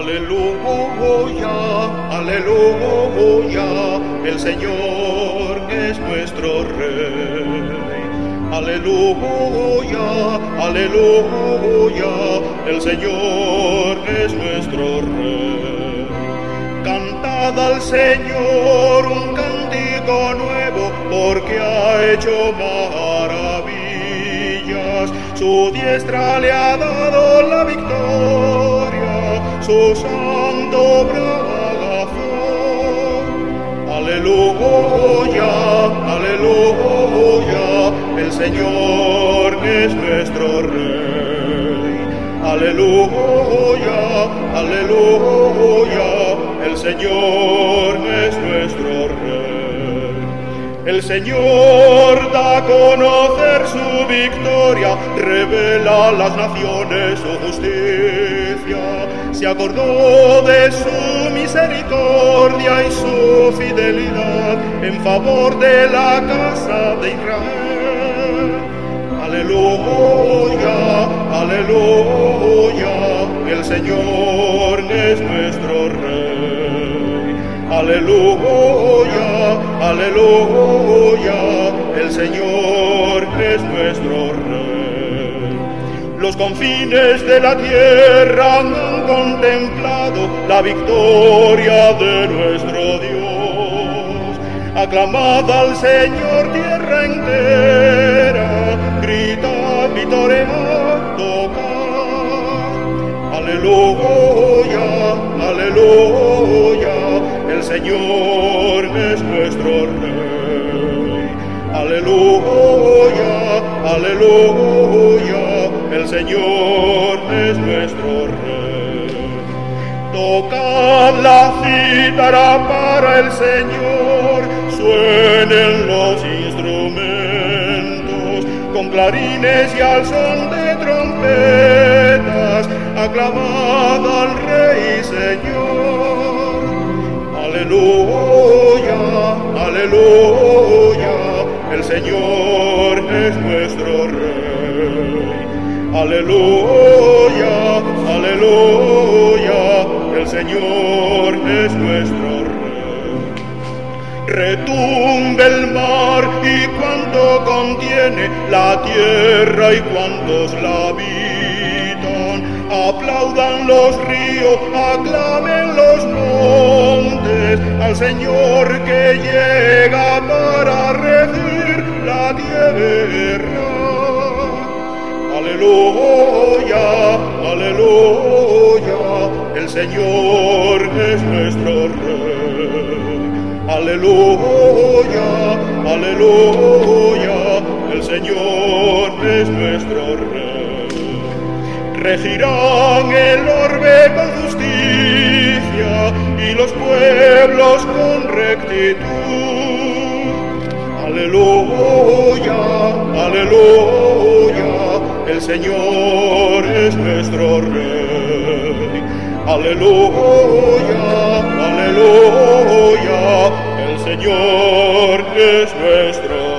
Aleluya, aleluya, el Señor es nuestro Rey. Aleluya, aleluya, el Señor es nuestro Rey. Cantad al Señor un cántico nuevo, porque ha hecho maravillas. Su diestra le ha dado la victoria, su santo brazo. Aleluya, aleluya, el Señor es nuestro Rey. Aleluya, aleluya, el Señor es nuestro Rey. El Señor conocer su victoria, revela a las naciones su justicia. Se acordó de su misericordia y su fidelidad en favor de la casa de Israel. Aleluya, aleluya, el Señor es nuestro Rey. Aleluya, aleluya, el Señor es nuestro Rey. Los confines de la tierra han contemplado la victoria de nuestro Dios. Aclamad al Señor tierra entera, grita, vitorea, toca. Aleluya, aleluya, el Señor es nuestro Rey. Aleluya, aleluya, el Señor es nuestro Rey. Tocad la cítara para el Señor, suenen los instrumentos, con clarines y al son de trompetas, aclamad al Rey Señor. Aleluya, aleluya, el Señor es nuestro Rey. Aleluya, aleluya, el Señor es nuestro Rey. Retumbe el mar y cuanto contiene la tierra y cuantos la habitan. Aplaudan los ríos, aclamen los montes al Señor que llega Aleluya, aleluya, el Señor es nuestro Rey. Aleluya, aleluya, el Señor es nuestro Rey. Regirán el Aleluya, aleluya, el Señor es nuestro Rey. Aleluya, aleluya, el Señor es nuestro